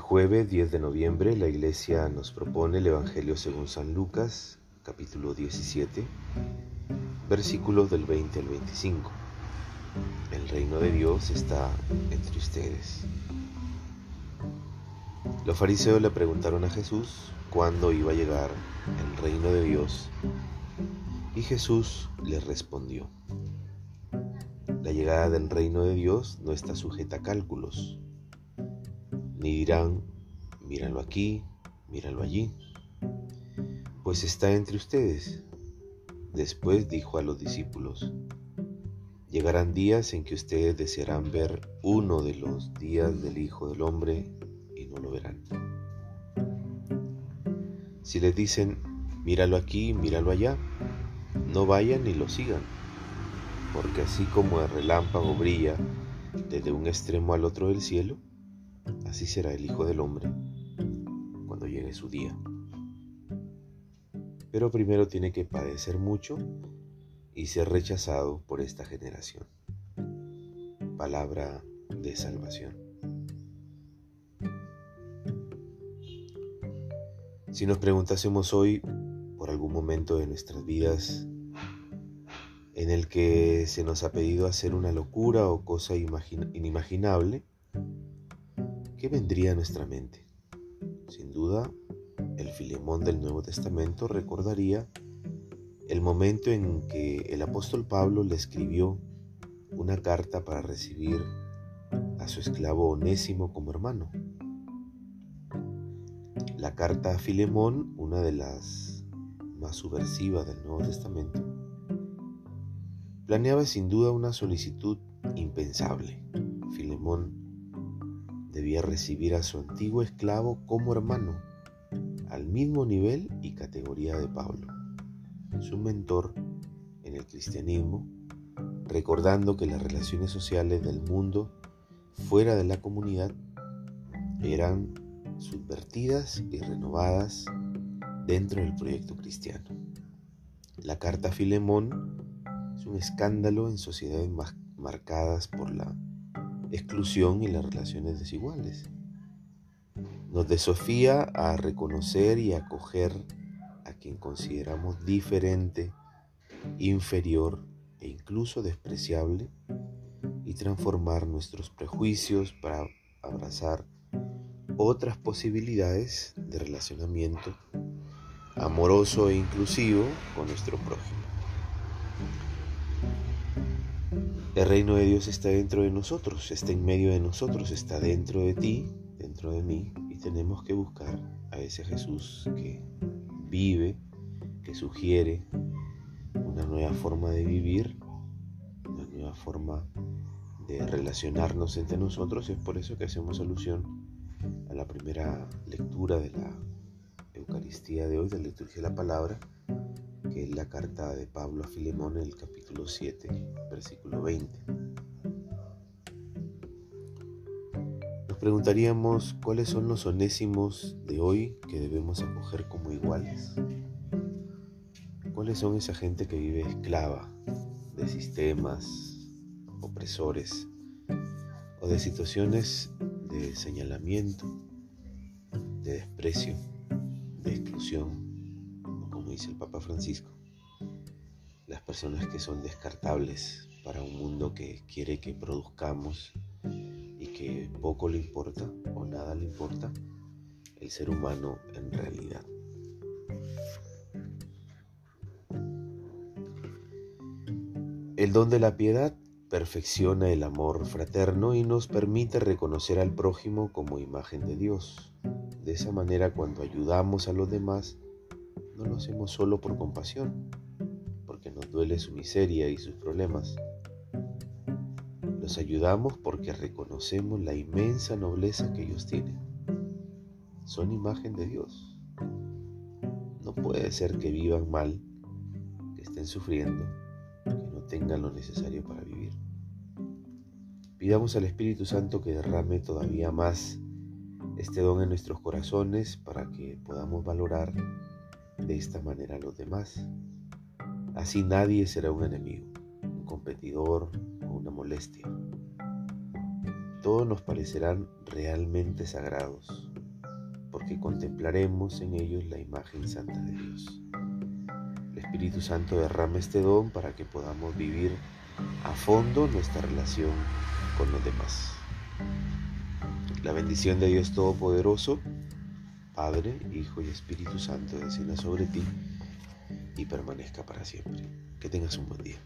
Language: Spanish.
jueves 10 de noviembre la iglesia nos propone el Evangelio según San Lucas, capítulo 17, versículos del 20 al 25. El reino de Dios está entre ustedes. Los fariseos le preguntaron a Jesús cuándo iba a llegar el reino de Dios y Jesús les respondió, la llegada del reino de Dios no está sujeta a cálculos ni dirán, míralo aquí, míralo allí, pues está entre ustedes. Después dijo a los discípulos, llegarán días en que ustedes desearán ver uno de los días del Hijo del Hombre y no lo verán. Si les dicen, míralo aquí, míralo allá, no vayan ni lo sigan, porque así como el relámpago brilla desde un extremo al otro del cielo, Así será el Hijo del Hombre cuando llegue su día. Pero primero tiene que padecer mucho y ser rechazado por esta generación. Palabra de salvación. Si nos preguntásemos hoy por algún momento de nuestras vidas en el que se nos ha pedido hacer una locura o cosa inimaginable, ¿qué vendría a nuestra mente? Sin duda, el Filemón del Nuevo Testamento recordaría el momento en que el apóstol Pablo le escribió una carta para recibir a su esclavo Onésimo como hermano. La carta a Filemón, una de las más subversivas del Nuevo Testamento, planeaba sin duda una solicitud impensable. Filemón debía recibir a su antiguo esclavo como hermano, al mismo nivel y categoría de Pablo, su mentor en el cristianismo, recordando que las relaciones sociales del mundo fuera de la comunidad eran subvertidas y renovadas dentro del proyecto cristiano. La carta a Filemón es un escándalo en sociedades marcadas por la exclusión y las relaciones desiguales. Nos desafía a reconocer y acoger a quien consideramos diferente, inferior e incluso despreciable y transformar nuestros prejuicios para abrazar otras posibilidades de relacionamiento amoroso e inclusivo con nuestro prójimo. El reino de Dios está dentro de nosotros, está en medio de nosotros, está dentro de ti, dentro de mí, y tenemos que buscar a ese Jesús que vive, que sugiere una nueva forma de vivir, una nueva forma de relacionarnos entre nosotros. Es por eso que hacemos alusión a la primera lectura de la Eucaristía de hoy, de la liturgia de la palabra, que es la carta de Pablo a Filemón en el capítulo 7, versículo 20. Nos preguntaríamos cuáles son los onésimos de hoy que debemos acoger como iguales. ¿Cuáles son esa gente que vive esclava de sistemas opresores o de situaciones de señalamiento, de desprecio, de exclusión? Dice el Papa Francisco, las personas que son descartables para un mundo que quiere que produzcamos y que poco le importa o nada le importa el ser humano en realidad. El don de la piedad perfecciona el amor fraterno y nos permite reconocer al prójimo como imagen de Dios. De esa manera, cuando ayudamos a los demás, no lo hacemos solo por compasión, porque nos duele su miseria y sus problemas. Los ayudamos porque reconocemos la inmensa nobleza que ellos tienen. Son imagen de Dios. No puede ser que vivan mal, que estén sufriendo, que no tengan lo necesario para vivir. Pidamos al Espíritu Santo que derrame todavía más este don en nuestros corazones para que podamos valorar de esta manera a los demás. Así nadie será un enemigo, un competidor o una molestia. Todos nos parecerán realmente sagrados, porque contemplaremos en ellos la imagen santa de Dios. El Espíritu Santo derrama este don para que podamos vivir a fondo nuestra relación con los demás. La bendición de Dios Todopoderoso, Padre, Hijo y Espíritu Santo, descienda sobre ti y permanezca para siempre. Que tengas un buen día.